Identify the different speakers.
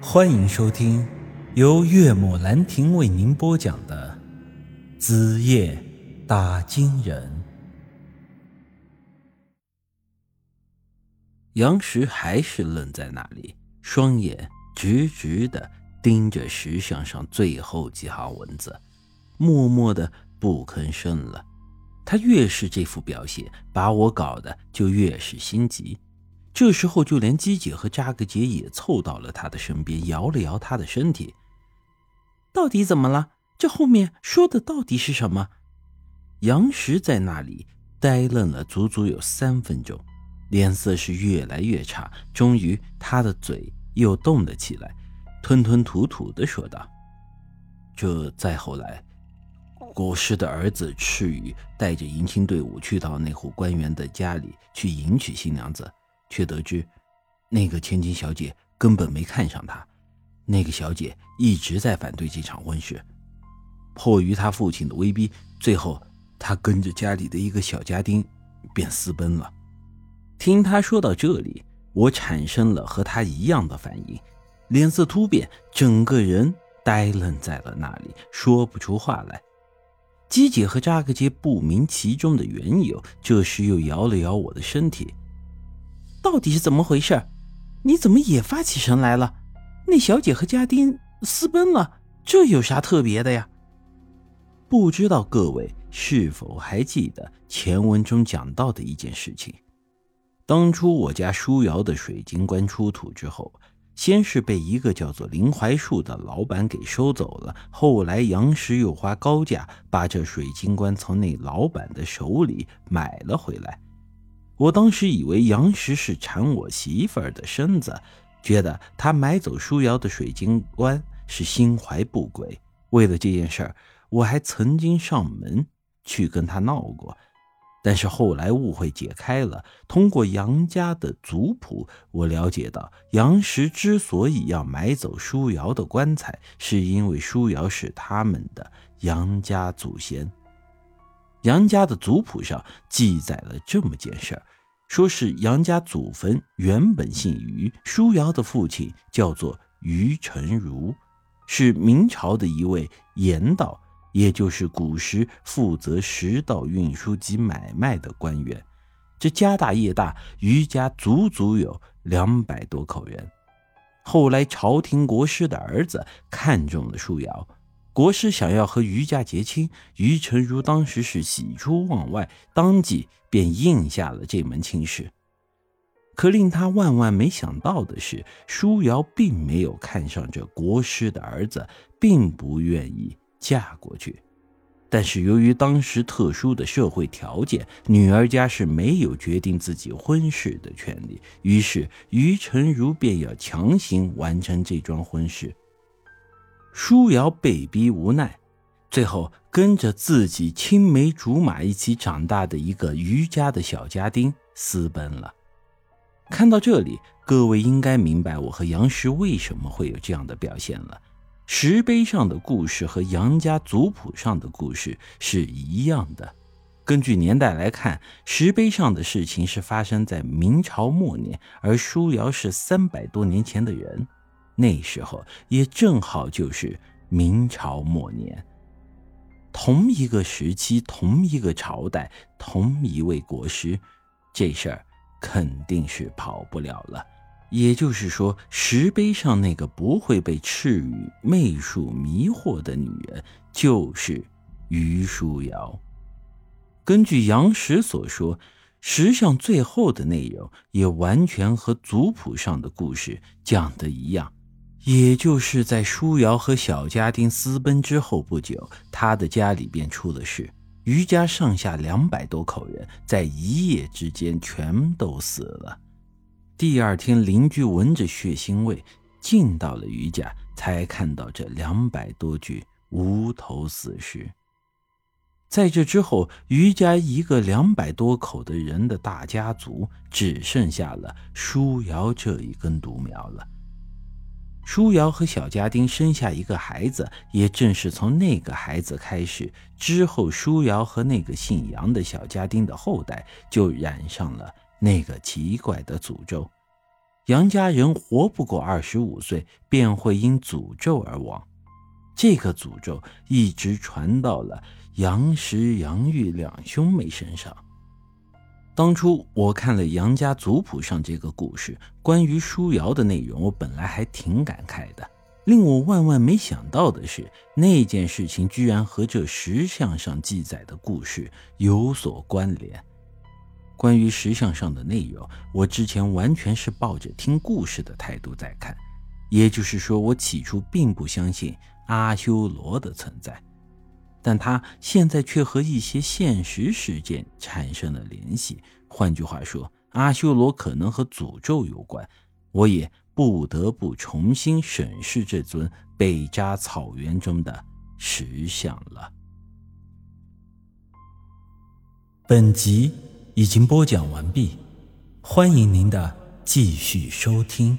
Speaker 1: 欢迎收听由岳母兰亭为您播讲的《子夜打金人》。杨石还是愣在那里，双眼直直的盯着石像上最后几行文字，默默的不吭声了。他越是这副表现，把我搞得就越是心急。这时候，就连姬姐和扎格杰也凑到了他的身边，摇了摇他的身体。到底怎么了？这后面说的到底是什么？杨石在那里呆愣了足足有三分钟，脸色是越来越差。终于，他的嘴又动了起来，吞吞吐吐的说道：“这再后来，国师的儿子赤羽带着迎亲队伍去到那户官员的家里去迎娶新娘子。”却得知，那个千金小姐根本没看上他，那个小姐一直在反对这场婚事。迫于他父亲的威逼，最后他跟着家里的一个小家丁便私奔了。听他说到这里，我产生了和他一样的反应，脸色突变，整个人呆愣在了那里，说不出话来。姬姐和扎克杰不明其中的缘由，这时又摇了摇我的身体。到底是怎么回事？你怎么也发起神来了？那小姐和家丁私奔了，这有啥特别的呀？不知道各位是否还记得前文中讲到的一件事情？当初我家舒瑶的水晶棺出土之后，先是被一个叫做林槐树的老板给收走了，后来杨石又花高价把这水晶棺从那老板的手里买了回来。我当时以为杨石是缠我媳妇儿的身子，觉得他买走舒瑶的水晶棺是心怀不轨。为了这件事儿，我还曾经上门去跟他闹过。但是后来误会解开了，通过杨家的族谱，我了解到杨石之所以要买走舒瑶的棺材，是因为舒瑶是他们的杨家祖先。杨家的族谱上记载了这么件事儿，说是杨家祖坟原本姓于，舒瑶的父亲叫做于成儒，是明朝的一位盐道，也就是古时负责食道运输及买卖的官员。这家大业大，于家足足有两百多口人。后来朝廷国师的儿子看中了舒瑶。国师想要和余家结亲，于成儒当时是喜出望外，当即便应下了这门亲事。可令他万万没想到的是，舒瑶并没有看上这国师的儿子，并不愿意嫁过去。但是由于当时特殊的社会条件，女儿家是没有决定自己婚事的权利，于是于成儒便要强行完成这桩婚事。舒瑶被逼无奈，最后跟着自己青梅竹马一起长大的一个余家的小家丁私奔了。看到这里，各位应该明白我和杨石为什么会有这样的表现了。石碑上的故事和杨家族谱上的故事是一样的。根据年代来看，石碑上的事情是发生在明朝末年，而舒瑶是三百多年前的人。那时候也正好就是明朝末年，同一个时期，同一个朝代，同一位国师，这事儿肯定是跑不了了。也就是说，石碑上那个不会被赤羽媚术迷惑的女人，就是于淑瑶。根据杨石所说，石像最后的内容也完全和族谱上的故事讲的一样。也就是在舒瑶和小家丁私奔之后不久，他的家里便出了事。余家上下两百多口人，在一夜之间全都死了。第二天，邻居闻着血腥味进到了余家，才看到这两百多具无头死尸。在这之后，余家一个两百多口的人的大家族，只剩下了舒瑶这一根独苗了。舒瑶和小家丁生下一个孩子，也正是从那个孩子开始，之后舒瑶和那个姓杨的小家丁的后代就染上了那个奇怪的诅咒。杨家人活不过二十五岁便会因诅咒而亡。这个诅咒一直传到了杨石、杨玉两兄妹身上。当初我看了杨家族谱上这个故事，关于舒瑶的内容，我本来还挺感慨的。令我万万没想到的是，那件事情居然和这石像上记载的故事有所关联。关于石像上的内容，我之前完全是抱着听故事的态度在看，也就是说，我起初并不相信。阿修罗的存在，但他现在却和一些现实事件产生了联系。换句话说，阿修罗可能和诅咒有关。我也不得不重新审视这尊北扎草原中的石像了。本集已经播讲完毕，欢迎您的继续收听。